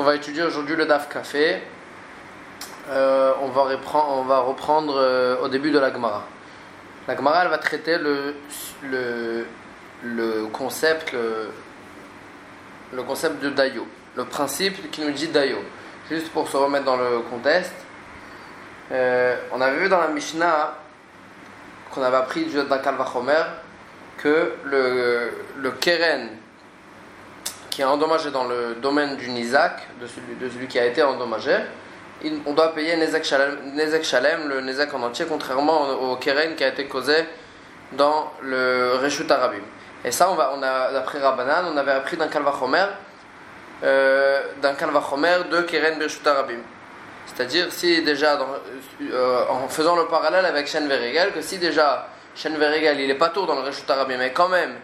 on va étudier aujourd'hui le DAF Café. Euh, on, va reprendre, euh, au début de la Gemara. La Gemara, elle va traiter le, concept, de Dayo, le principe qui nous dit Dayo. Juste pour se remettre dans le contexte, euh, on avait vu dans la Mishnah qu'on avait appris du Vachomer que le, le Keren qui est endommagé dans le domaine du Nizak, de celui, qui a été endommagé, on doit payer Nezek Shalem, le Nezek en entier, contrairement au, Keren qui a été causé dans le Reshut Arabim. Et ça, on, va, on a, d'après Rabbanan, on avait appris d'un Kalvachomer, euh, d'un Kalvachomer de Keren Reshut Arabim. C'est-à-dire, si déjà, euh, en faisant le parallèle avec Shen Verigel, que si déjà Shen Verigel, il est pas tôt dans le Reshut Arabim, mais quand même,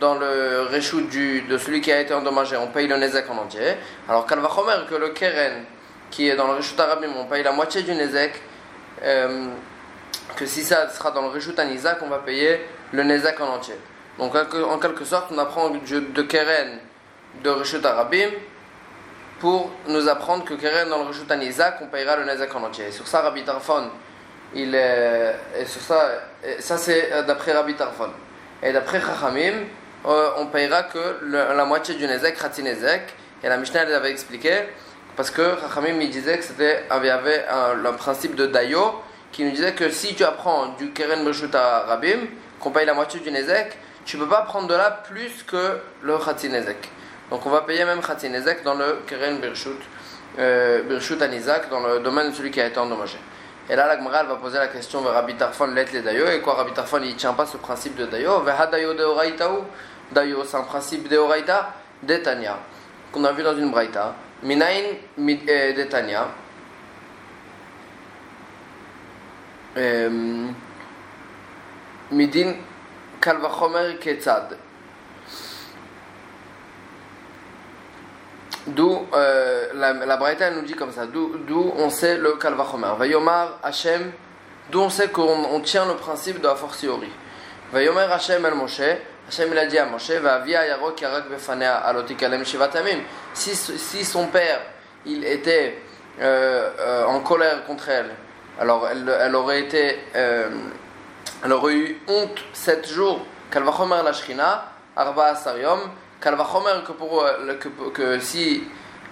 dans le reshoot de celui qui a été endommagé, on paye le Nezek en entier. Alors Kalvachomer, que le Keren, qui est dans le reshoot Arabim, on paye la moitié du Nezek. Euh, que si ça sera dans le reshoot Anizak, on va payer le Nezek en entier. Donc en quelque sorte, on apprend de Keren de reshoot Arabim pour nous apprendre que Keren dans le reshoot Anizak, on payera le Nezek en entier. Et sur ça, Rabbi Tarfon, il est, et sur ça, ça c'est d'après Rabbi Tarfon. Et d'après Chachamim, euh, on payera que la moitié du Nezek, Khatsi Nezek. Et la Mishnah elle avait expliqué, parce que Chachamim il disait que c'était avait, avait un, principe de Dayo qui nous disait que si tu apprends du Keren Beshuta Rabim, qu'on paye la moitié du Nezek, tu ne peux pas prendre de là plus que le Khatsi Nezek. Donc on va payer même Khatsi Nezek dans le Keren Birshut, euh, Birshut Anizak, dans le domaine de celui qui a été endommagé. Et là, la Gemara va poser la question vers Rabbi Tarfon, let les Dayo. Et quoi, Rabbi Tarfon, il tient pas ce principe de Dayo? Vers Dayo de Oraitaou Dayo, c'est un principe de Oraita d'Etania, qu'on a vu dans une Braïta. Minain euh, d'Etania. Euh, midin Kalvachomer Ketzad. D'où euh, la, la Braïta nous dit comme ça, d'où on sait le Kalvachomer. Vayomar Hashem, d'où on sait qu'on tient le principe de la fortiori. Vayomer Hashem el Moshe, Hashem il a dit à Moshe, va via Yarok Yarak Befanea Alotikalem Shivatamim. Si, si son père il était euh, euh, en colère contre elle, alors elle, elle aurait été, euh, elle aurait eu honte sept jours. Kalvachomer la Shrina, Arba Asariom. Kalvachomer que, pour, que, que si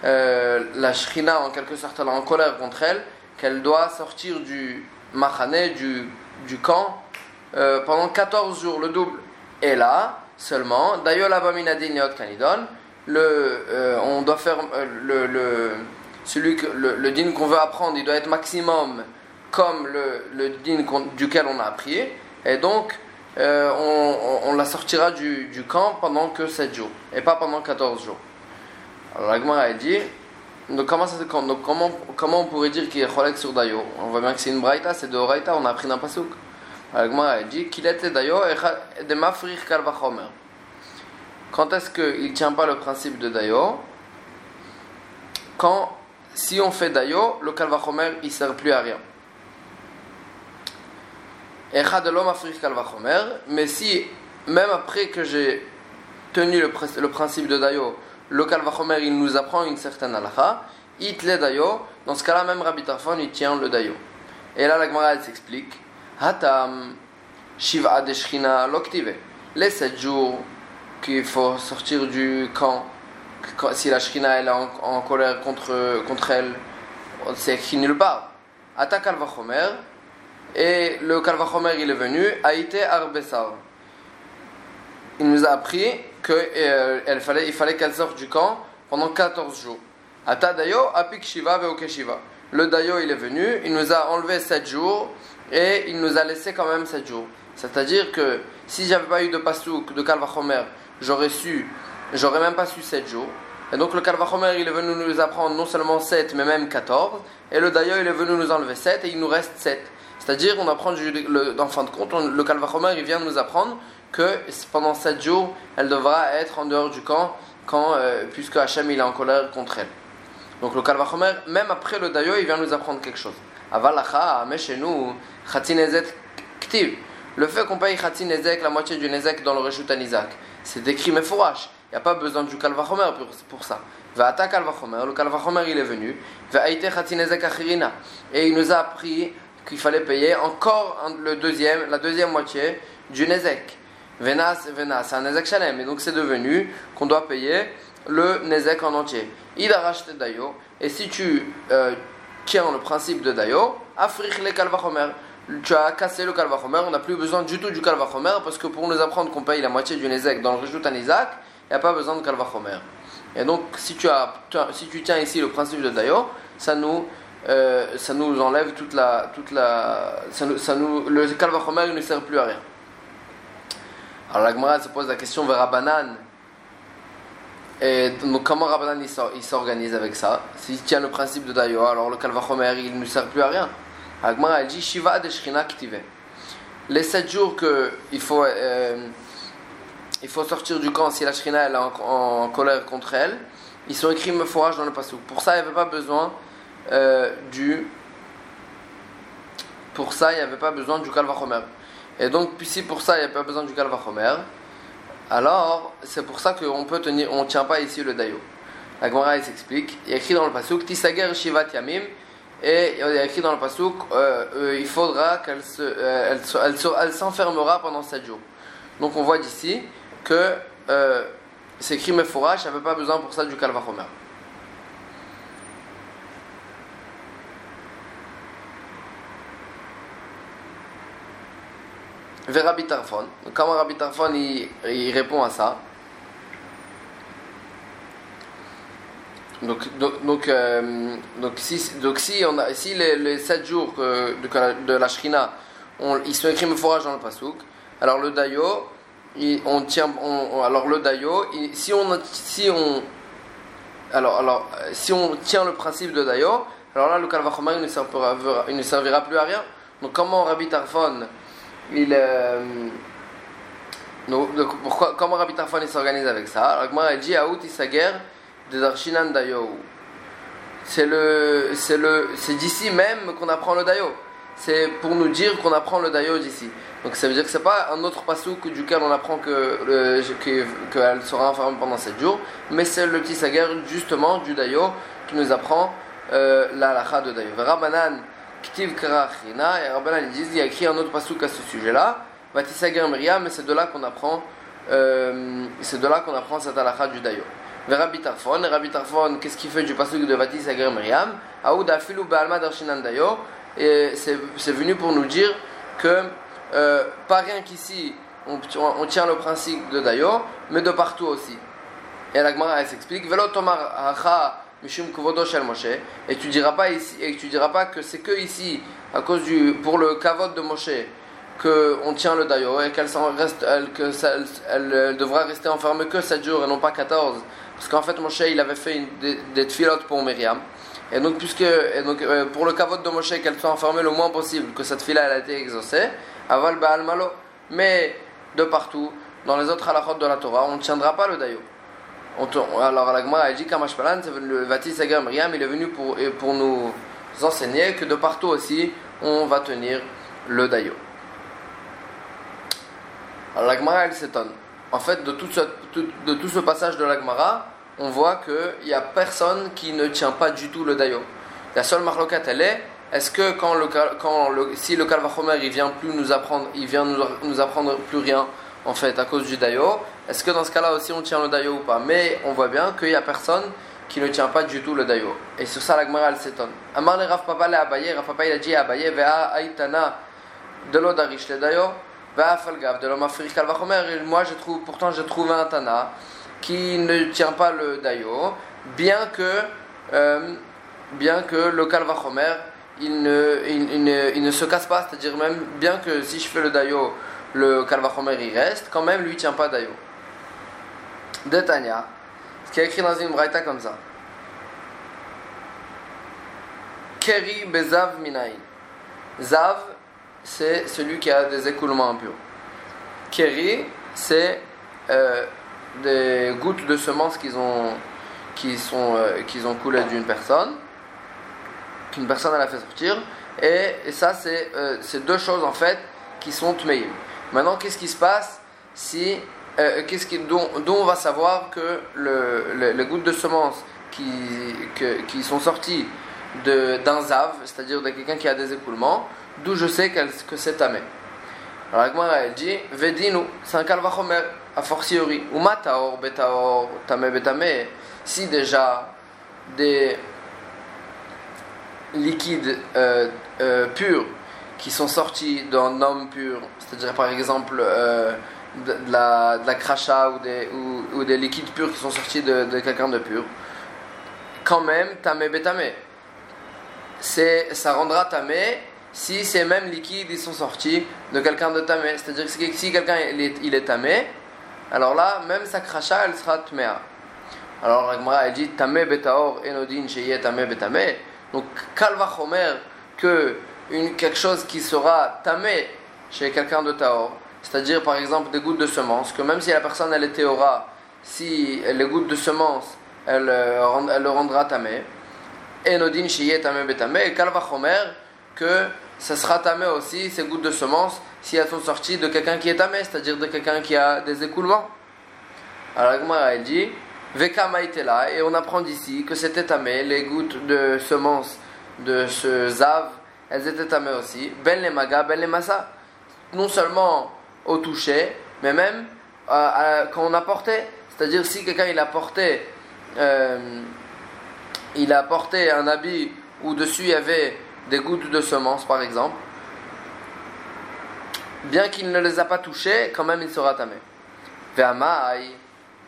la Shrina en quelque sorte elle est en colère contre elle, qu'elle doit sortir du Machane, du, du camp, pendant 14 jours, le double. Et là, seulement, d'ailleurs, le, euh, on doit faire euh, le, le, celui que, le, le din qu'on veut apprendre, il doit être maximum comme le, le din duquel on a appris. Et donc, euh, on, la sortira du, camp pendant que 7 jours, et pas pendant 14 jours. Alors la a dit, donc comment, on pourrait dire qu'il est cholek sur Dayo? On voit bien que c'est une braïta, c'est de Horaïta, on a appris d'un pasouk. Agma dit qu'il était d'ailleurs de mafrir kalvachomer. Quand est-ce qu'il ne tient pas le principe de dayo Quand, si on fait dayo, le kalvachomer il ne sert plus à rien. De l'homme afrir kalvachomer, mais si, même après que j'ai tenu le, le, principe de dayo, le kalvachomer il nous apprend une certaine halakha, it le dayo, dans ce cas-là même Rabbi Tarfon il tient le dayo. Et là la Gemara elle s'explique Hatam Shiva de Shrina Loktive. Les sept jours qu'il faut sortir du camp, si la Shrina est en, colère contre, contre elle, c'est écrit nulle part. Ata Kalvachomer, et le Kalvachomer il est venu, Haïté Arbessar. Il nous a appris qu'il euh, fallait, qu'elle sorte du camp pendant 14 jours. Ata Dayo, Apik Shiva Shiva. Le Dayo il est venu, il nous a enlevé 7 jours et il nous a laissé quand même 7 jours. C'est-à-dire que si j'avais pas eu de pasouk, de Kalvachomer, j'aurais su, j'aurais même pas su 7 jours. Et donc le Kalvachomer, il est venu nous apprendre non seulement 7, mais même 14. Et le Dayo, il est venu nous enlever 7 et il nous reste 7. C'est-à-dire, on apprend, le, en fin de compte, le Kalvachomer, il vient nous apprendre que pendant 7 jours, elle devra être en dehors du camp, quand, euh, puisque Hachem, il est en colère contre elle. Donc le Kalvachomer, même après le Dayo, il vient nous apprendre quelque chose. Avalacha, mais chez nous, Ktiv. Le fait qu'on paye Khatsi Nezek, la moitié du Nezek dans le Reshut Anizak, c'est décrit mais fourrache. il n'y a pas besoin du kalvachomer pour, pour ça. Va'ata kalvachomer, le kalvachomer il est venu. Et il nous a appris qu'il fallait payer encore le deuxième, la deuxième moitié du nezek. Venas, venas, c'est un nezek shalem. Et donc c'est devenu qu'on doit payer le nezek en entier. Il a racheté dayo. Et si tu euh, tiens le principe de dayo, africh le kalvachomer tu as cassé le kalvachomer, on n'a plus besoin du tout du kalvachomer parce que pour nous apprendre qu'on paye la moitié du Nezek dans le Rishut Isaac, il n'y a pas besoin de kalvachomer. Et donc, si tu, as, si tu tiens ici le principe de Dayo, ça nous, euh, ça nous enlève toute la. Toute la ça nous, le kalvachomer ne sert plus à rien. Alors, la Gemara se pose la question vers Rabbanan. Et comment Rabbanan il s'organise avec ça? S'il tient le principe de Dayo, alors le kalvachomer il ne sert plus à rien. Agmara elle dit Shiva de Ktive. Les sept jours qu'il faut, euh, faut sortir du camp si la Shrina est en, colère contre elle, ils sont écrits forage dans le passou. Pour ça, il n'y avait pas besoin euh, du. Pour ça, il avait pas besoin du Kalvachomer. Et donc, si pour ça, il n'y a pas besoin du Kalvachomer, alors c'est pour ça qu'on peut tenir, on tient pas ici le Dayo. La Gemara s'explique. Il y a écrit dans le pasuk Tisager Shivat Yamim et il y a écrit dans le pasouk, euh, euh, il faudra qu'elle se, euh, elle, elle, s'enfermera pendant 7 jours. Donc on voit d'ici que euh, c'est écrit Mefourash, elle n'avait pas besoin pour ça du Kalvachomer. Vers Rabbi Tarfon. Comment Rabbi Tarfon il répond à ça? Donc, donc, euh, donc, si, donc si, on si les, les 7 jours de, de, la Shrina, ils sont écrits forage dans le Pasouk, alors le Dayo, on tient, alors le Dayo, si on, si on, alors, alors, si on tient le principe de Dayo, alors là le Kalvachoma il il ne servira plus à rien. Donc comment Rabbi Tarfon, il, euh, donc, comment Rabbi Tarfon il s'organise avec ça? Alors moi il dit Aout guerre de Darshinan Dayo. C'est le, c'est le, c'est d'ici même qu'on apprend le Dayo. C'est pour nous dire qu'on apprend le Dayo d'ici. Donc ça veut dire que c'est pas un autre pasouk duquel on apprend que qu'elle sera enfermée pendant 7 jours, mais c'est le petit sager justement du Dayo qui nous apprend euh, la de Dayo. Rabbanan Ktiv Karachina et Rabbanan disent il y a écrit un autre pasouk à ce sujet-là. Vatisager Miriam, mais c'est de là qu'on apprend euh, c'est de là qu'on apprend cette halakha du Dayo. Rabbi Tarfon, Rabbi qu'est-ce qu'il fait du passage de Vatis Agar Miriam Aouda Filou Baalma Darshinan Dayo, et c'est venu pour nous dire que euh, pas rien qu'ici on, on, tient le principe de Dayo, mais de partout aussi. Et la Gemara elle s'explique Velo Tomar Hacha Mishum Kuvodo Shel Moshe, et tu diras pas ici, et tu diras pas que c'est que ici, à cause du, pour le kavod de Moshe, qu'on tient le dayo et qu'elle devra rester enfermée que 7 jours et non pas 14 parce qu'en fait, Moshe, il avait fait des, des pour Myriam. Et donc, puisque, donc euh, pour le cavote de Moshe, qu'elle soit enfermée le moins possible, que cette fille-là, elle a été exaucée, aval ba'al malo. Mais de partout, dans les autres halakhot de la Torah, on ne tiendra pas le dayo. alors, la Gemara, elle dit qu'Amashpalan, le Vatis Agar Myriam, il est venu pour, pour nous enseigner que de partout aussi, on va tenir le dayo. Alors, la Gemara, elle s'étonne en fait, de tout ce, de tout ce passage de l'Agmara, on voit qu'il n'y a personne qui ne tient pas du tout le dayo. La seule marloquette, elle est est-ce que quand le, si le Kalvachomer il vient plus nous apprendre, il vient nous, apprendre plus rien en fait à cause du dayo, est-ce que dans ce cas-là aussi on tient le dayo ou pas? Mais on voit bien qu'il n'y a personne qui ne tient pas du tout le dayo. Et sur ça l'Agmara elle s'étonne. Amar le Papa il a dit Vea Aitana de l'Odarish le dayo de l'homme moi je trouve, pourtant j'ai trouvé un Tana qui ne tient pas le Dayo, bien que, euh, bien que le Kalvachomer il ne, il, ne, il ne se casse pas, c'est-à-dire même bien que si je fais le Dayo, le Kalvachomer il reste, quand même lui il tient pas Dayo. De Tanya, ce qui est écrit dans une braïta comme ça. Keri Bezav Minaï. Zav, c'est celui qui a des écoulements impurs. Keri, c'est euh, des gouttes de semences qu'ils ont, qui sont, euh, qu'ils ont coulé d'une personne, qu'une personne a fait sortir. Et, ça, c'est euh, deux choses en fait qui sont tmeim. Maintenant, qu'est-ce qui se passe si qu'est-ce qui, dont, on va savoir que le, les gouttes de semences qui, qui sont sorties d'un zav, c'est-à-dire de quelqu'un qui a des écoulements, d'où je sais que c'est tamé. Alors Agmara elle dit Vedinu, c'est un kalvachomer, a fortiori. Ou mataor, betaor, tamé, betame. Si déjà des liquides euh, euh, purs qui sont sortis d'un homme pur, c'est-à-dire par exemple euh, de, la, cracha ou des, liquides purs qui sont sortis de, de quelqu'un de pur, quand même, tamé, betame. Ça rendra tamé si ces mêmes liquides ils sont sortis de quelqu'un de tamé. C'est-à-dire que si quelqu'un il est, tamé, alors là, même sa cracha, elle sera tmea. Alors la elle dit tamé betaor enodin sheye tamé betame. Donc kalva chomer que quelque chose qui sera tamé chez quelqu'un de taor, c'est-à-dire par exemple des gouttes de semence, que même si la personne elle est théora, si les gouttes de semence elle, euh, elle le rendra tamé. Enodin sheye tamé betame. Kalva chomer que ça sera tamé aussi, ces gouttes de semence, si elles sont sorties de quelqu'un qui est tamé, c'est-à-dire de quelqu'un qui a des écoulements. Alors la elle dit, Veka là, et on apprend d'ici que c'était tamé, les gouttes de semence de ce zav, elles étaient tamées aussi. Ben les maga, ben les massa. Non seulement au toucher, mais même euh, quand on a porté. C'est-à-dire si quelqu'un il porté, euh, il a porté un habit où dessus il y avait des gouttes de semences par exemple, bien qu'il ne les a pas touchées, quand même il sera tamé. Ve'amai,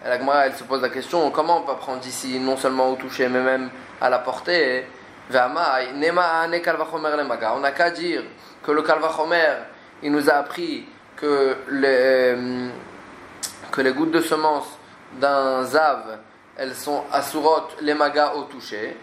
la elle se pose la question comment on peut prendre ici non seulement au toucher mais même à la portée Ve'amai, nema ane kalvachomer le maga. On n'a qu'à dire que le kalvachomer il nous a appris que les, euh, que les gouttes de semences d'un zav elles sont assurot les magas au toucher.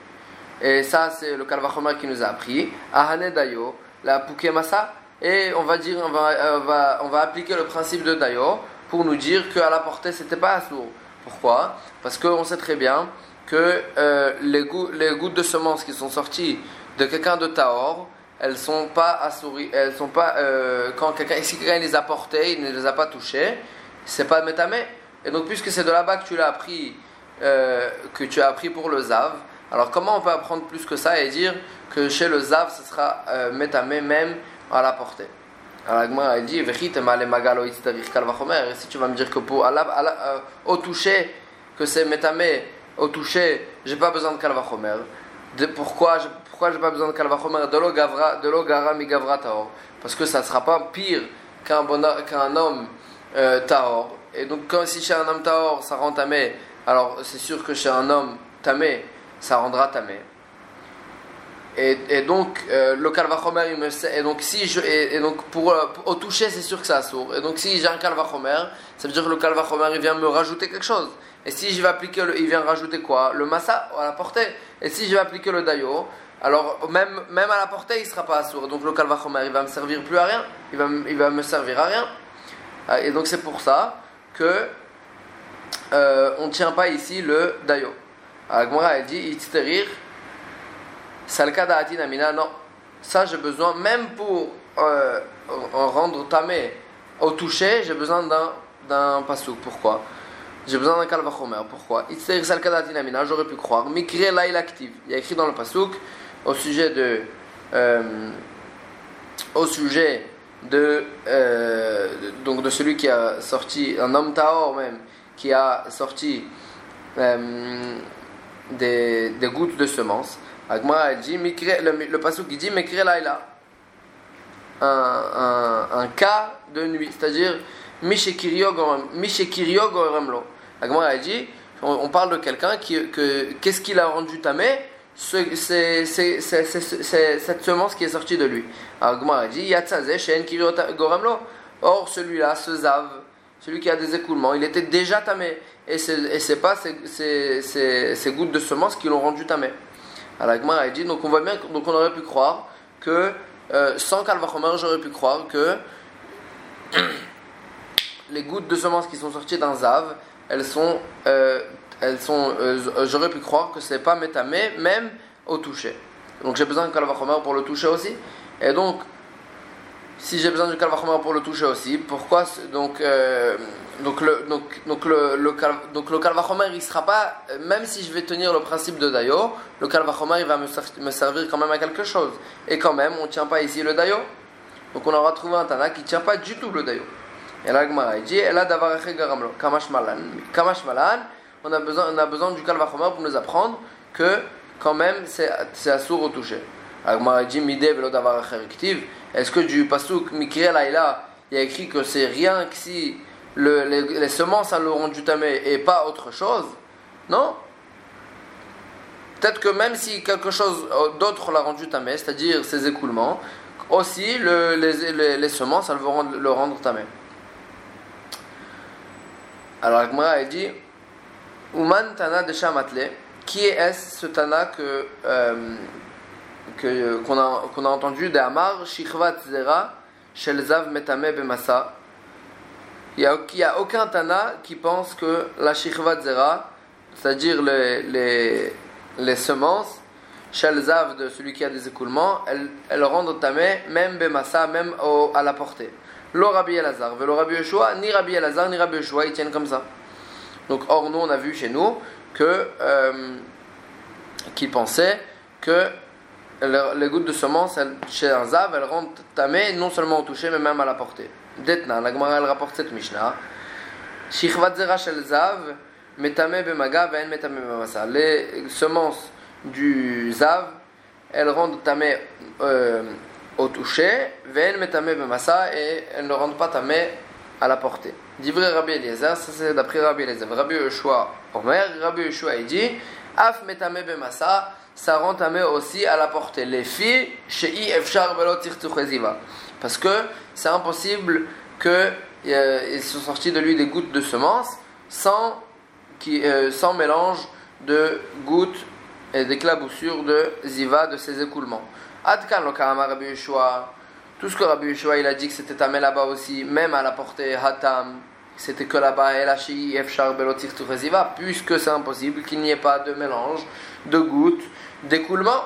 Et ça, c'est le Kalvachomer qui nous a appris. Ahane Dayo, la Pukemasa. Et on va dire, on va, va, on va appliquer le principe de Dayo pour nous dire qu'à la portée, c'était pas assourd. Pourquoi? Parce qu'on sait très bien que euh, les, les, gouttes de semences qui sont sorties de quelqu'un de Taor, elles sont pas assourries, elles sont pas euh, quand quelqu'un si quelqu'un les a portées, il ne les a pas touchées, c'est pas métamé. Et donc puisque c'est de là-bas que tu l'as appris, euh, que tu as appris pour le zav, alors comment on peut apprendre plus que ça et dire que chez le Zav, ce sera euh, métamé même à la portée? Alors elle dit et si tu vas me dire que pour, euh, au toucher, que c'est métamé, au toucher, j'ai pas besoin de kalvachomer. De, pourquoi je, pourquoi j'ai pas besoin de kalvachomer De l'eau gara mi gavra taor. Parce que ça ne sera pas pire qu'un qu'un homme euh. Et donc quand, si chez un homme taor ça rend tamé, alors c'est sûr que chez un homme tamé, ça rendra tamé. Et, et donc, euh, le kalvachomer, il me et donc si je, et, donc pour, euh, au toucher, c'est sûr que c'est sourd. Et donc si j'ai un kalvachomer, ça veut dire que le kalvachomer, il vient me rajouter quelque chose. Et si je vais appliquer, le, il vient rajouter quoi? Le massa à la portée. Et si je vais appliquer le dayo, alors même, même à la portée, il sera pas sourd. Donc le kalvachomer, il va me servir plus à rien. Il va, il va me servir à rien. Ah, et donc c'est pour ça que euh, on ne tient pas ici le dayo. Agmara elle dit Itzterir Salkada Amina. Non, ça j'ai besoin, même pour euh, rendre tamé au toucher, j'ai besoin d'un, d'un pasouk. Pourquoi? J'ai besoin d'un kalvachomer. Pourquoi? Itzterir Salkada Amina. J'aurais pu croire. Mikre Lail active. Il y a écrit dans le pasouk au sujet de. Euh, au sujet de, euh, donc de celui qui a sorti, un homme Taor même, qui a sorti des, des gouttes de semences. Agma dit, le, le passage qui dit Mekre Laila. Un, un, un, cas de nuit, c'est-à-dire Mishekirio Goremlo. Agma dit, on, on, parle de quelqu'un qui, que, qu'est-ce qu'il a rendu tamé c'est, cette semence qui est sortie de lui. Agma dit, Yatsaze Shen Kirio Goremlo. Or, celui-là, ce Zav, celui qui a des écoulements, il était déjà tamé et c'est pas ces, gouttes de semences qui l'ont rendu tamé. Alors a dit, donc on voit bien, donc on aurait pu croire que euh, sans Kalvachomer, j'aurais pu croire que les gouttes de semences qui sont sorties d'un zav, elles sont, euh, sont, euh, j'aurais pu croire que c'est pas métamé, même au toucher. Donc j'ai besoin de Kalvachomer pour le toucher aussi. Et donc, si j'ai besoin du calvachomer pour le toucher aussi, pourquoi donc euh, donc le donc donc le, donc le calvachomer il sera pas même si je vais tenir le principe de dayo, le calvachomer il va me, me, servir quand même à quelque chose. Et quand même, on tient pas ici le dayo. Donc on aura trouvé un tana qui tient pas du tout le dayo. Et là Gemara dit elle a garamlo kamash malan kamash malan on a besoin on a besoin du calvachomer pour nous apprendre que quand même c'est c'est assourd au toucher. Agmara dit mide velo davar est-ce que du Pasuk Mikriel Aïla, il y a écrit que c'est rien que si le, les, semences le rendu tamé et pas autre chose? Non? Peut-être que même si quelque chose d'autre l'a rendu tamé, c'est-à-dire ses écoulements, aussi le, les, les, semences elles vont le rendre tamé. Alors Agmara a dit Uman Tana de qui est ce Tana que. Euh, qu'on a, qu'on a entendu de Amar, Shichvat Zera, Shelzav Metame Bemasa. Il n'y a, a, aucun Tana qui pense que la Shichvat Zera, c'est-à-dire les, les, semences, Shelzav de celui qui a des écoulements, elles, elles rendent tamé même Bemasa, même à la portée. Lo Rabbi Elazar, le Rabbi Yeshua, ni Rabbi Elazar, ni Rabbi Yeshua, ils tiennent comme ça. Donc, or, nous, on a vu chez nous que, euh, qu'ils pensaient que les gouttes de semence chez un zav, elles rendent tamé non seulement au toucher, mais même à la portée. Detna, la Gemara elle rapporte cette Mishnah. Shichvat zera shel zav, metame bemaga, ve'en metame bemasa. Les semences du zav, elles rendent tamé euh, au toucher, ve'en metame bemasa, et elles ne rendent pas tamé à la portée. Divrei Rabbi Eliezer, ça c'est d'après Rabbi Eliezer. Rabbi Yeshua Omer, Rabbi Yeshua il dit, af metame bemasa, ça rend tamé aussi à la portée. Les filles, chez Efchar Parce que c'est impossible qu'ils euh, soient sortis de lui des gouttes de semences sans, qui, euh, sans mélange de gouttes et d'éclaboussures de ziva de ses écoulements. Adkan lo Rabbi Yeshua. Tout ce que Rabbi Yeshua il a dit que c'était tamé là-bas aussi, même à la portée hatam, c'était que là-bas, puisque c'est impossible qu'il n'y ait pas de mélange de gouttes d'écoulement.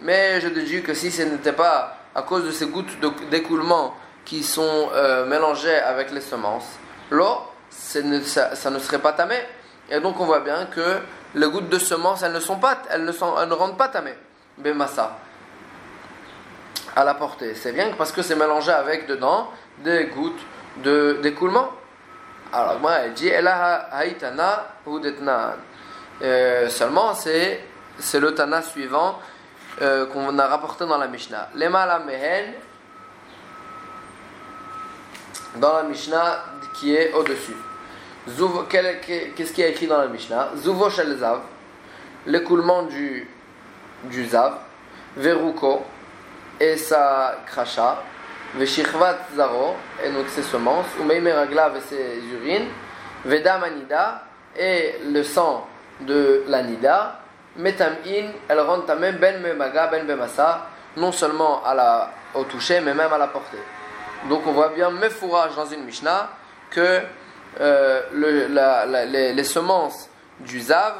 Mais je déduis que si ce n'était pas à cause de ces gouttes d'écoulement qui sont euh, mélangées avec les semences, l'eau, ça, ne serait pas tamé. Et donc on voit bien que les gouttes de semences, elles ne sont pas, elles ne, sont, elles ne rendent pas tamé. Bemassa. À la portée. C'est que parce que c'est mélangé avec dedans des gouttes d'écoulement. Alors moi, elle dit, elle a haïtana ou euh, seulement, c'est, le Tana suivant euh, qu'on a rapporté dans la Mishnah. Lema mehen, dans la Mishnah qui est au-dessus. Qu'est-ce qui est écrit dans la Mishnah? Zuvo shel zav, l'écoulement du, du zav, veruko, et sa kracha, veshichvat zaro, et donc ses semences, ou meraglav et ses urines, vedamanida, et le sang de la nida, metam'in, elle rend tamem ben memaga, ben bemasa, non seulement à la, au toucher, mais même à la portée. Donc on voit bien mefourage dans une Mishnah que euh, les, les, semences du zav,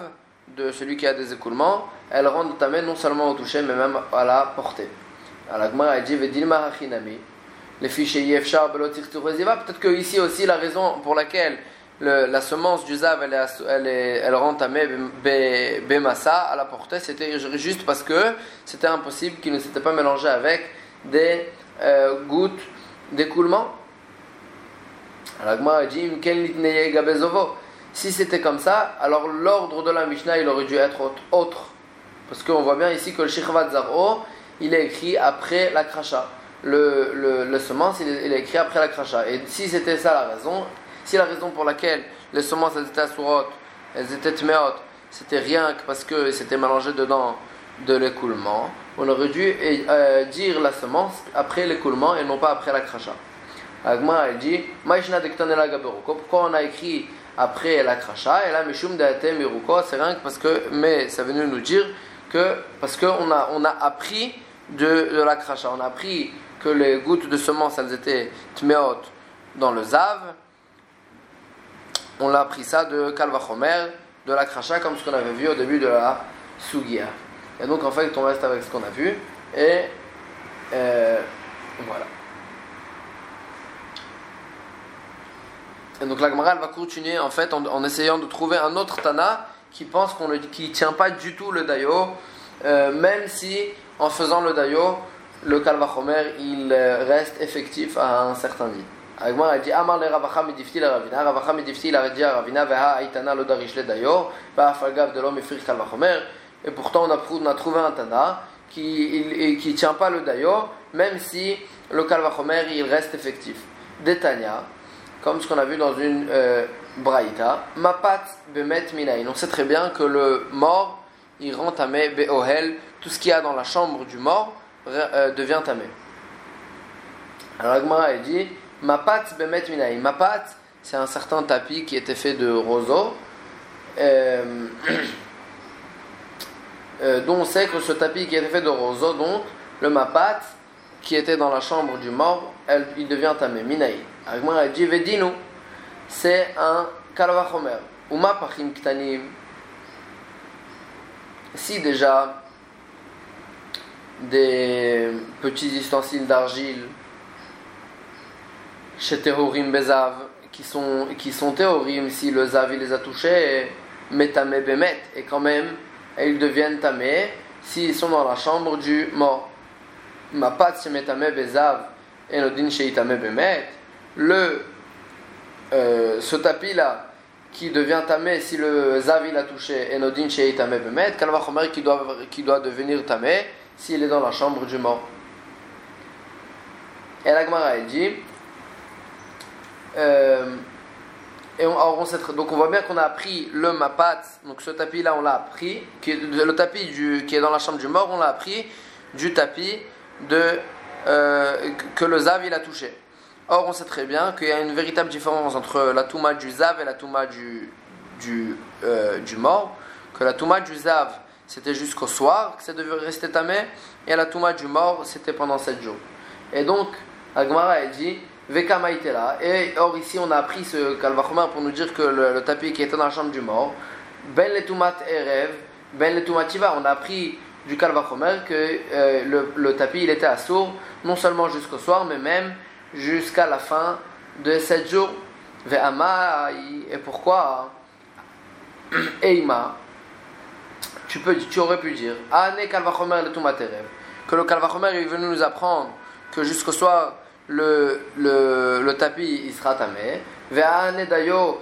de celui qui a des écoulements, elles rendent tamem non seulement au toucher, mais même à la portée. Alors elle dit Vedilma hachinami, les fichiers yefshar Peut-être que ici aussi la raison pour laquelle la semence du zav, elle, est, elle, est, elle rend bémassa à la portée, c'était juste parce que c'était impossible qu'il ne s'était pas mélangé avec des euh, gouttes d'écoulement. Si c'était comme ça, alors l'ordre de la Mishnah il aurait dû être autre. Parce qu'on voit bien ici que le Shikhvat Zaro, il est écrit après la kracha. Le, le, semence, il il est écrit après la kracha. Et si c'était ça la raison, si la raison pour laquelle les semences elles étaient assurotes, elles étaient tméot, c'était rien que parce que c'était mélangé dedans de l'écoulement, on aurait dû euh, dire la semence après l'écoulement et non pas après la cracha. Agma elle dit Pourquoi on a écrit après la cracha Et là, Mishum c'est rien que parce que, mais ça venu nous dire que, parce qu'on a, on a appris de, de la cracha, on a appris que les gouttes de semence elles étaient tméot dans le zav on l'a appris ça de Kalvachomer, de la Kracha, comme ce qu'on avait vu au début de la Sugia. Et donc en fait, on reste avec ce qu'on a vu. Et euh, Voilà. Et donc la Gemara va continuer en fait en, essayant de trouver un autre Tana qui pense qu'on ne qui tient pas du tout le Dayo, euh, même si en faisant le Dayo, le Kalvachomer il euh, reste effectif à un certain niveau. Agmar a dit Amar le Ravacha midifti la Ravina, Ravacha midifti la dit Ravina, Veha Aitana lo darish le Dayo, Ba'afalgav de l'homme efir Kalvachomer. Et pourtant on a, on a trouvé un Tana qui ne tient pas le Dayo, même si le Kalvachomer il reste effectif. Detania comme ce qu'on a vu dans une euh, braïta, mapat bemet minayin. On sait très bien que le mort, il rend tamé beohel, tout ce qu'il y a dans la chambre du mort devient tamé. Alors Agmara a dit, mapat bemet minayin. Mapat, c'est un certain tapis qui était fait de roseau, euh, dont on sait que ce tapis qui était fait de roseau, donc le mapat, qui était dans la chambre du mort, elle, il devient tamé, minayin. Agmar a dit Vedinu, c'est un kalvachomer. Uma pachim ktanim. Si déjà des petits ustensiles d'argile chez Tehorim Bezav qui sont, qui sont Tehorim, si le Zav il les a touchés, et quand même, ils deviennent Tamé s'ils sont dans la chambre du mort. Ma patte chez Metame Bezav et Nodin chez Itame Bemet le, euh, ce tapis-là qui devient tamé si le zavi l'a touché, et nodin chez tamé bemet, kalvachomer qui doit, qui doit devenir tamé s'il est dans la chambre du mort. Et la Gemara dit, euh, et on, donc on voit bien qu'on a appris le mapat, donc ce tapis là on l'a appris, le tapis qui est dans la chambre du mort, on l'a appris du tapis de, euh, que le zav il a touché. Or, on sait très bien qu'il y a une véritable différence entre la touma du zav et la touma du, du, euh, du mort. Que la touma du zav, c'était jusqu'au soir, que ça devait rester tamé, et la touma du mort, c'était pendant 7 jours. Et donc, Agmara a dit, Veka là. Et or, ici, on a appris ce kalvachomer pour nous dire que le, tapis qui était dans la chambre du mort, Ben le tumat erev, Ben le tumativa, on a appris du kalvachomer que euh, le, tapis, il était assourd, non seulement jusqu'au soir, mais même jusqu'à la fin de sept jours. Et pourquoi? Eima, tu, peux, tu aurais pu dire que le Kalvachomer est venu nous apprendre que jusqu'au soir le, le, le tapis il sera tamé. dayo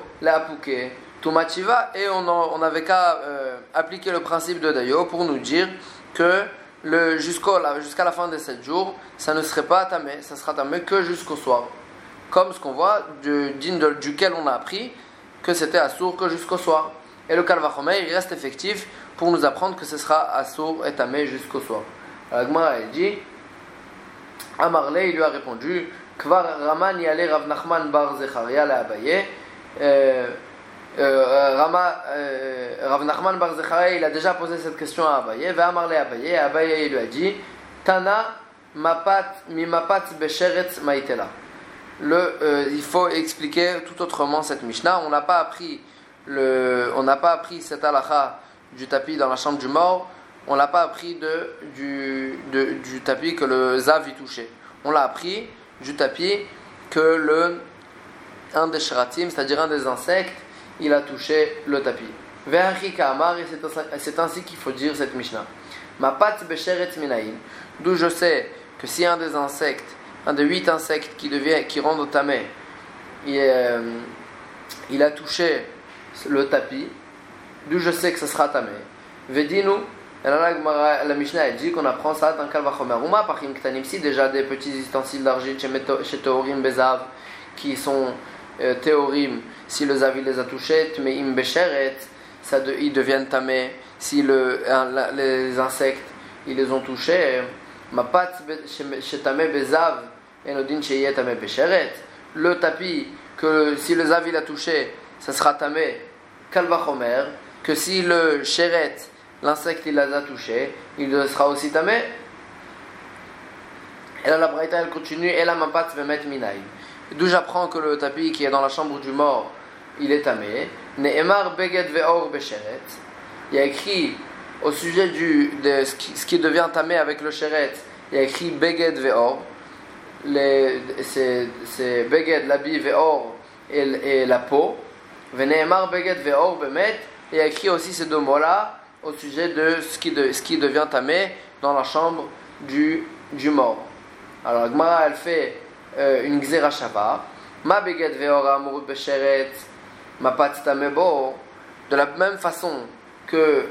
et on, on avait qu'à euh, appliquer le principe de dayo pour nous dire que jusqu'à la fin des 7 jours, ça ne serait pas tamé, ça sera tamé que jusqu'au soir. Comme ce qu'on voit du duquel on a appris que c'était assour que jusqu'au soir. Et le kalvachomer, il reste effectif pour nous apprendre que ce sera assour et tamé jusqu'au soir. Agma a dit, Amarle, il lui a répondu, Kvar Raman yale Rav Nachman bar Zecharia la Abaye. Euh, euh, euh, Rav Nachman Bar il a déjà posé cette question à Abaye. Va amarle Abaye. Abaye lui a dit Tana mapat mi mapat besheretz maitela. Le, euh, il faut expliquer tout autrement cette Mishnah. On n'a pas appris le, on n'a pas appris cette halakha du tapis dans la chambre du mort. On l'a pas appris de, du, du tapis que le zav y touchait. On l'a appris du tapis que le un des shratim, c'est-à-dire un des insectes, il a touché le tapis. et c'est ainsi qu'il faut dire cette Mishnah. Ma patte minayin, d'où je sais que si un des insectes, un des huit insectes qui, devient, qui rendent tamé, euh, il, a touché le tapis, d'où je sais que ce sera tamé. Vedinu, la Mishnah dit qu'on apprend ça dans Kalvachomer. Uma ktanim, si déjà des petits ustensiles d'argile chez Teorim Bezav qui sont euh, théorim, si le zavi les a touchés, mais im besheret, ça de, ils deviennent tamés. Si le, les insectes, ils les ont touchés, ma patte tamé bezav, enodin tamé besheret. Le tapis, que si le zavi l'a touché, ça sera tamé kalvachomer, que si le sheret, l'insecte, il les a touchés, il sera aussi tamé. Et là, la braïta, elle continue, et là, ma patte va mettre minaï. D'où j'apprends que le tapis qui est dans la chambre du mort, il est tamé. Ne'emar beged ve'or besheret. Il y a écrit au sujet de ce qui, devient tamé avec le sheret, il y a écrit beged ve'or. c'est Beged, l'habit, Ve'or et, et la peau. Veneemar Beged, Ve'or, Bemet. Et a écrit aussi ces deux mots-là au sujet de ce qui, de, ce qui devient tamé dans la chambre du, du mort. Alors, Gmara, elle fait euh, une Gzera Shava. Ma Beged, Ve'or, Amurut, Besheret, Ma Pat, Tamebo. De la même façon que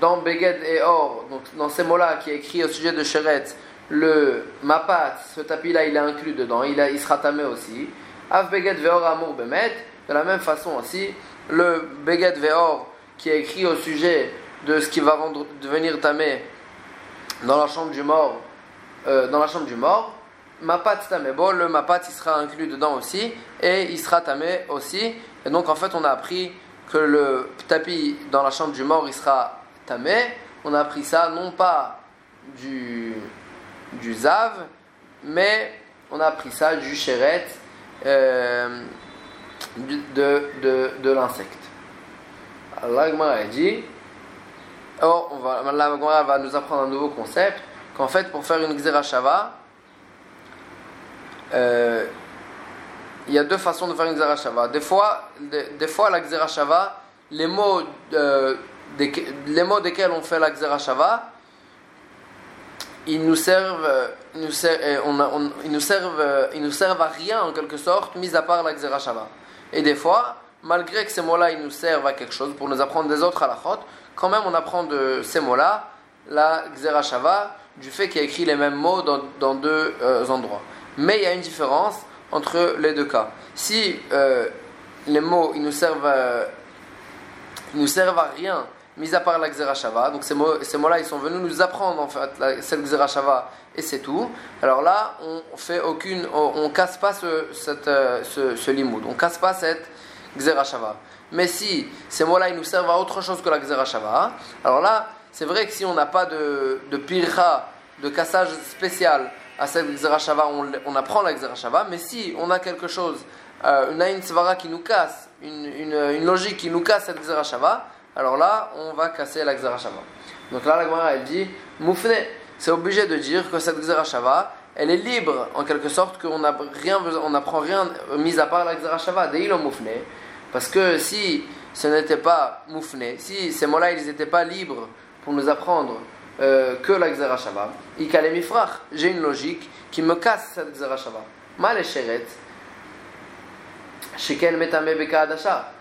dans Beged et Or, donc dans ces mots-là qui est écrit au sujet de Sheret, le mapat, ce tapis-là, il est inclus dedans, il, a, il sera tamé aussi. Av Beged Veor Amour Bemet, de la même façon aussi, le Beged Veor qui est écrit au sujet de ce qui va devenir tamé dans la chambre du mort, euh, dans la chambre du mort, mapat tamé bon, le mapat il sera inclus dedans aussi et il sera tamé aussi. Et donc en fait on a appris que le tapis dans la chambre du mort il sera tamé. On a appris ça non pas du du zav, mais on a appris ça du chéret euh, de, de, de l'insecte. Allah a dit, oh, on va, nous apprendre un nouveau concept, qu'en fait pour faire une xerashava, euh, il y a deux façons de faire une xerashava. Des fois, des, fois la xerashava, les mots, euh, les mots desquels on fait la xerashava, ils nous servent, on, ils nous servent, ils nous servent à rien en quelque sorte, mis à part la Xerashava. Et des fois, malgré que ces mots-là, ils nous servent à quelque chose pour nous apprendre des autres halachot, quand même on apprend de ces mots-là la Xerashava du fait qu'il a écrit les mêmes mots dans, dans deux euh, endroits. Mais il y a une différence entre les deux cas. Si euh, les mots ils nous servent, euh, ils nous servent à rien mis à part la Xerashava. Donc ces mots, ces mots-là, ils sont venus nous apprendre en fait la, cette Xerashava et c'est tout. Alors là, on fait aucune, on, casse pas ce, cette, euh, ce, ce limoud, on casse pas cette Xerashava. Mais si ces mots-là, ils nous servent à autre chose que la Xerashava, alors là, c'est vrai que si on n'a pas de, de pircha, de cassage spécial à cette Xerashava, on, on apprend la Xerashava, mais si on a quelque chose, euh, une Aïn qui nous casse, une, une, une, logique qui nous casse cette Xerashava, alors là, on va casser la Xerashava. Donc là, la Gemara, elle dit, Moufne, c'est obligé de dire que cette Xerashava, elle est libre, en quelque sorte, qu'on n'apprend rien, mis à part la Xerashava, Deilo Moufne. Parce que si ce n'était pas Moufne, si ces mots-là, ils n'étaient pas libres pour nous apprendre euh, que la Xerashava, Mifrach, j'ai une logique qui me casse cette Xerashava. Mal Sheret, Shekel Metame Beka Adasha?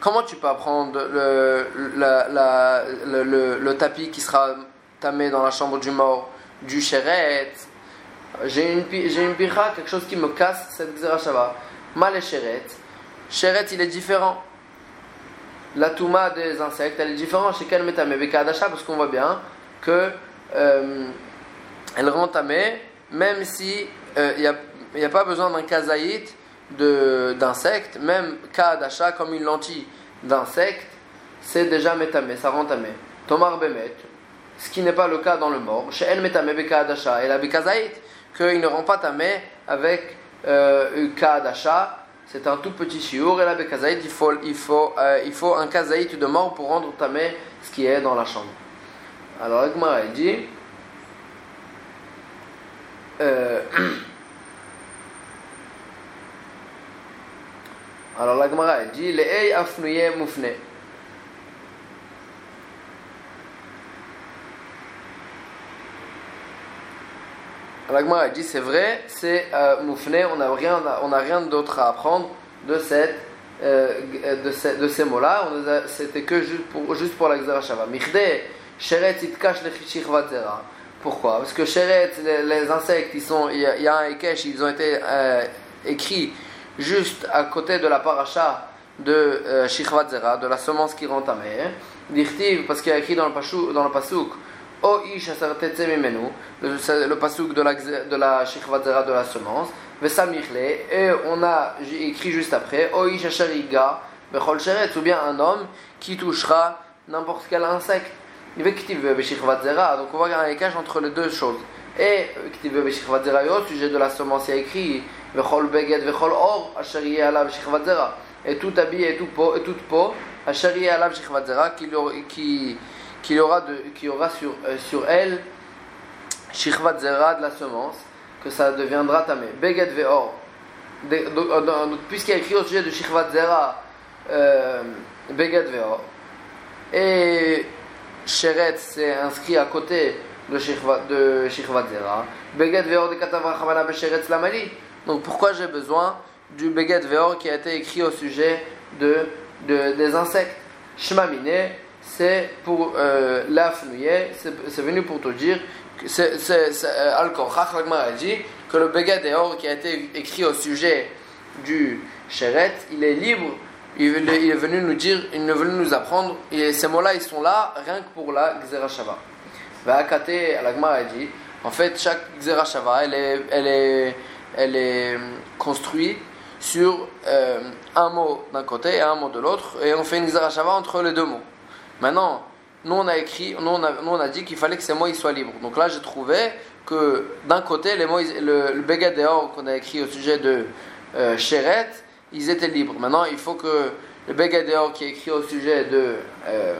Comment tu peux apprendre le, le, le, tapis qui sera tamé dans la chambre du mort du chéret J'ai une, j'ai quelque chose qui me casse cette xerashava. Mal et chéret. Chéret, il est différent. La touma des insectes, elle est différente chez quel métamé parce qu'on voit bien que euh, elle rend même si euh, il n'y a, a, pas besoin d'un kazaït d'insectes, même cas d'achat comme une lentille d'insectes, c'est déjà métamé, ça rend tamé. Tomar bemet, ce qui n'est pas le cas dans le mort. Chez el métamé beka adasha et la bekazaït, qu'il ne rend pas tamé avec euh, cas d'achat. C'est un tout petit shiur et la bekazaït, il faut, il faut, euh, il faut un kazaït de mort pour rendre tamé ce qui est dans la chambre. Alors, Agmar dit. Euh, Alors la Gemara dit les afnuye moufne. La Gemara dit c'est vrai, c'est euh, moufne, on n'a rien, on a rien d'autre à apprendre de cette euh, de, ces, de ces mots-là, c'était que juste pour, juste pour la Xerashava. Michde, Sheret itkash zera. Pourquoi? Parce que Sheret, les, les, insectes, ils sont, il y, a un Ekesh, ils ont été euh, écrits juste à côté de la paracha de euh, Shichvat Zera, de la semence qui rend ta mère. Dirtiv, parce qu'il y a écrit dans le, pasuk, dans le pasuk, O ish mimenu, le pasuk de la, de la Shichvat Zera de la semence, Vesamirle, et on a écrit juste après, O ish ashariga, Bechol Sheret, ou bien un homme qui touchera n'importe quel insecte. Donc on voit qu'il y a un écart entre les deux choses. Et sujet de la semence, il y a écrit. Et tout habit et, tout peau, et toute peau, qui, qui, aura, de, qui aura sur, sur elle shichvat zera de la semence. que ça deviendra tamé. Beged ve'or. Puisqu'il y a écrit au sujet de Shichvat Zera, euh, Beged. Et Sheret c'est inscrit à côté de Shichvat, de Zera. Beged ve'or de Katavra Chavana Besheret Slamali. Donc pourquoi j'ai besoin du Beged ve'or qui a été écrit au sujet de, de des insectes? Shmamine, c'est pour euh, c'est venu pour te dire euh, Al-Korach, a dit que le Beged Or qui a été écrit au sujet du Sheret, il est libre, il, est venu nous dire, il est venu nous apprendre, et ces mots-là, ils sont là rien que pour la Xerashava. Akate, Al-Agmar a dit, en fait, chaque Xerashava, elle est, elle est, elle est euh, construite sur euh, un mot d'un côté et un mot de l'autre, et on fait une Xerashava entre les deux mots. Maintenant, nous on a écrit, nous on a, nous on a dit qu'il fallait que ces mots ils soient libres. Donc là, j'ai trouvé que d'un côté, les mots, le, le qu'on a écrit au sujet de euh, Sheret, ils étaient libres. Maintenant, il faut que le Begad qui est écrit au sujet de, euh,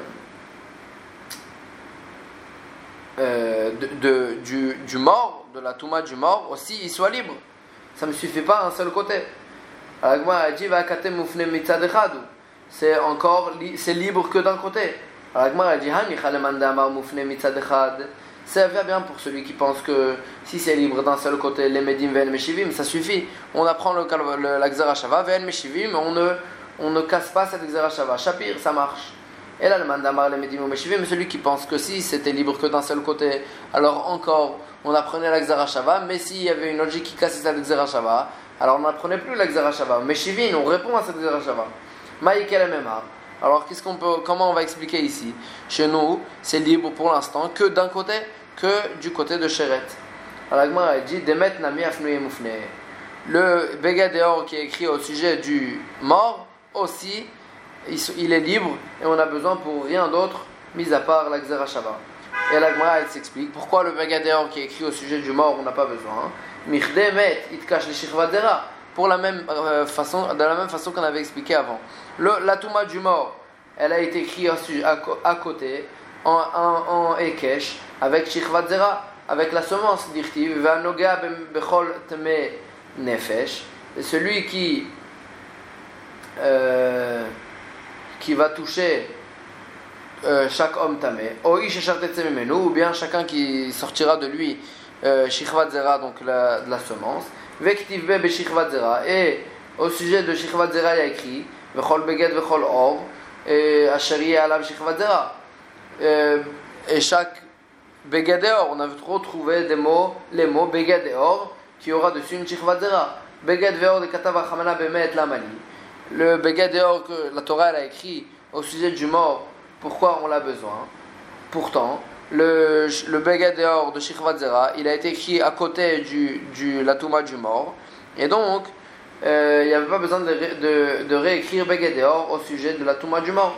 euh, de, du, mort, de la Touma du mort, aussi, il soit libre. Ça ne me suffit pas un seul côté. C'est encore c'est libre que d'un côté. Ça va bien pour celui qui pense que si c'est libre d'un seul côté, les Medim Ven Meshivim, ça suffit. On apprend le, le, Shava, Ven Meshivim, on ne, on ne casse pas cette Shava. Shapir, ça marche. Et là, le Mandamar, les Medim Meshivim, celui qui pense que si c'était libre que d'un seul côté, alors encore, on apprenait la Shava, mais s'il y avait une logique qui cassait cette Shava, alors on n'apprenait plus la Shava. Meshivim, on répond à cette Shava. Maïkel Memar. Alors, qu'est-ce qu'on peut, comment on va expliquer ici? Chez nous, c'est libre pour l'instant que d'un côté, que du côté de Sheret. Alors, a dit Demet Nami Le Begadeor qui est écrit au sujet du mort, aussi, il est libre et on a besoin pour rien d'autre, mis à part la Xerashava. Et la elle s'explique pourquoi le Begadeor qui est écrit au sujet du mort, on n'a pas besoin. Mirdemet, itkash pour la même euh, façon, de la même façon qu'on avait expliqué avant. Le, la Touma du mort, elle a été écrite à, côté, en, en, Ekesh, avec Shichvat Zera, avec la semence d'Irtiv, Vanoga Bechol Tme Nefesh, celui qui, euh, qui va toucher euh, chaque homme tamé, ou bien chacun qui sortira de lui euh, donc la, de la semence, et au sujet de Shichvat Zera, il y a écrit, Vechol Beged Vechol Or, et Asheri Alav. Euh, et chaque Begadeor, on a retrouvé des mots, les mots Begadeor, qui aura dessus une Shichvat Zera. Begad Veor de Katava Chamana Bemet Lamali. Le Begadeor que la Torah a écrit au sujet du mort, pourquoi on l'a besoin? Pourtant, le, le de Shichvat Zera, il a été écrit à côté du, la Touma du mort. Et donc, euh, il n'y avait pas besoin de, réécrire Begadeor au sujet de la Touma du mort.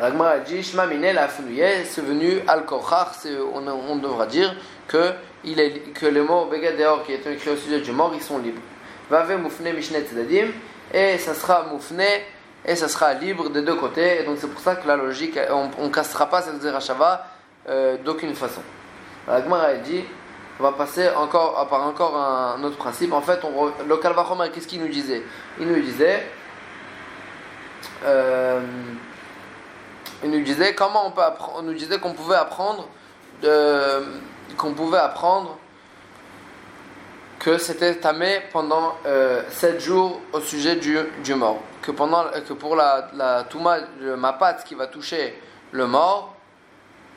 L'Agmara dit Shma la c'est venu al on, on devra dire que les mots Begadeor qui est écrit au sujet du mort, ils sont libres. Mishnet Tzedadim, et ça sera Moufne, et ça sera libre des deux côtés, et donc c'est pour ça que la logique, on ne cassera pas cette Zerachava euh, d'aucune façon. L'Agmara dit on va passer encore, par encore un autre principe. En fait, on, le Kalvachomer, qu'est-ce qu'il nous disait? Il nous disait. Euh, il nous disait comment on peut on nous disait qu'on pouvait apprendre qu'on pouvait apprendre que c'était tamé pendant euh, 7 jours au sujet du, du mort. Que, pendant, que pour la, la touma, le mapat qui va toucher le mort,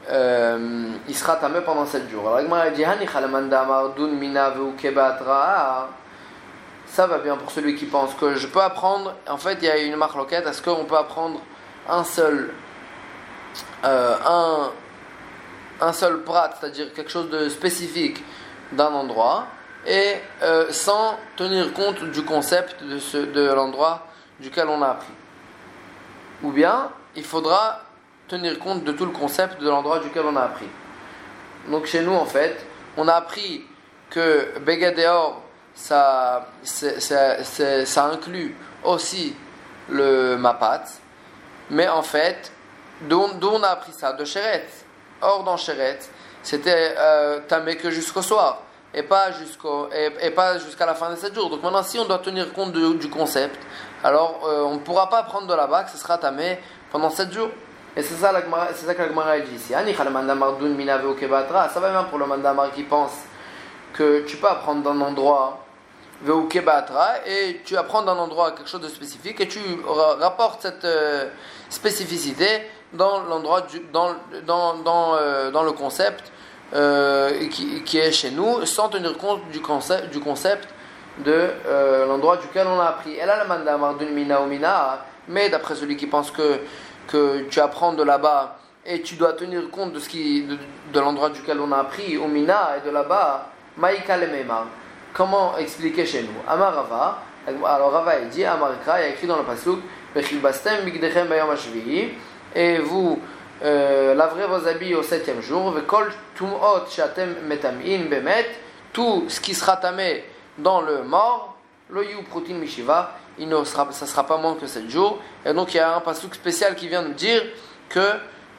euh, il sera tamé pendant 7 jours. Alors, ça va bien pour celui qui pense que je peux apprendre. En fait, il y a une marque loquette. Est-ce qu'on peut apprendre un seul euh, un, un seul prat, c'est-à-dire quelque chose de spécifique d'un endroit, et euh, sans tenir compte du concept de, de l'endroit duquel on a appris. Ou bien, il faudra tenir compte de tout le concept de l'endroit duquel on a appris. Donc chez nous, en fait, on a appris que Begadeor, ça, ça inclut aussi le Mapat, mais en fait, D'où on a appris ça? De Sheret. Or, dans Sheret, c'était euh, tamé que jusqu'au soir. Et pas jusqu'au et, pas jusqu'à la fin des 7 jours. Donc maintenant, si on doit tenir compte du concept, alors euh, on ne pourra pas prendre de la bague, ce sera tamé pendant 7 jours. Et c'est ça, ça que la Gemara dit ici. Ça va même pour le mandamar qui pense que tu peux apprendre d'un endroit et tu apprends d'un endroit quelque chose de spécifique et tu rapportes cette euh, spécificité dans l'endroit dans, dans, dans, euh, dans, le concept euh, qui, est chez nous sans tenir compte du concept, du concept de l'endroit duquel on a appris. Et là, le mandamar d'une mina ou mina, mais d'après celui qui pense que que tu apprends de là-bas et tu dois tenir compte de, ce qui, de, l'endroit duquel on a appris, au Mina et de là-bas, Maïka le Comment expliquer chez nous? Alors Rava il dit, Amar il y a écrit dans le Pasuk, et vous euh, laverez vos habits au septième jour, tout ce qui sera tamé dans le mort, lo yu protein mishiva, il ne sera, ça sera pas moins que 7 jours. Et donc il y a un pasouk spécial qui vient nous dire que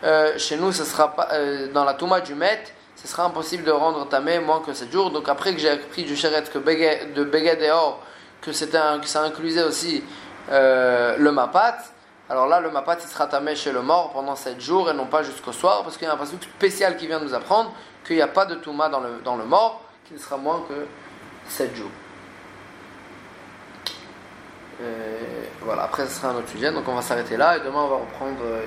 euh, chez nous, ce sera pas, euh, dans la Touma du Met, ce sera impossible de rendre tamé moins que 7 jours. Donc après que j'ai appris du Sheret que de Beged et Or, que, un, que ça inclusait aussi le Mapat, alors là, le Mapat, il sera tamé chez le mort pendant 7 jours et non pas jusqu'au soir, parce qu'il y a un pasouk spécial qui vient nous apprendre qu'il n'y a pas de Touma dans le, dans le mort, qui ne sera moins que 7 jours. Voilà, après ce sera un autre sujet, donc on va s'arrêter là et demain on va reprendre. Euh,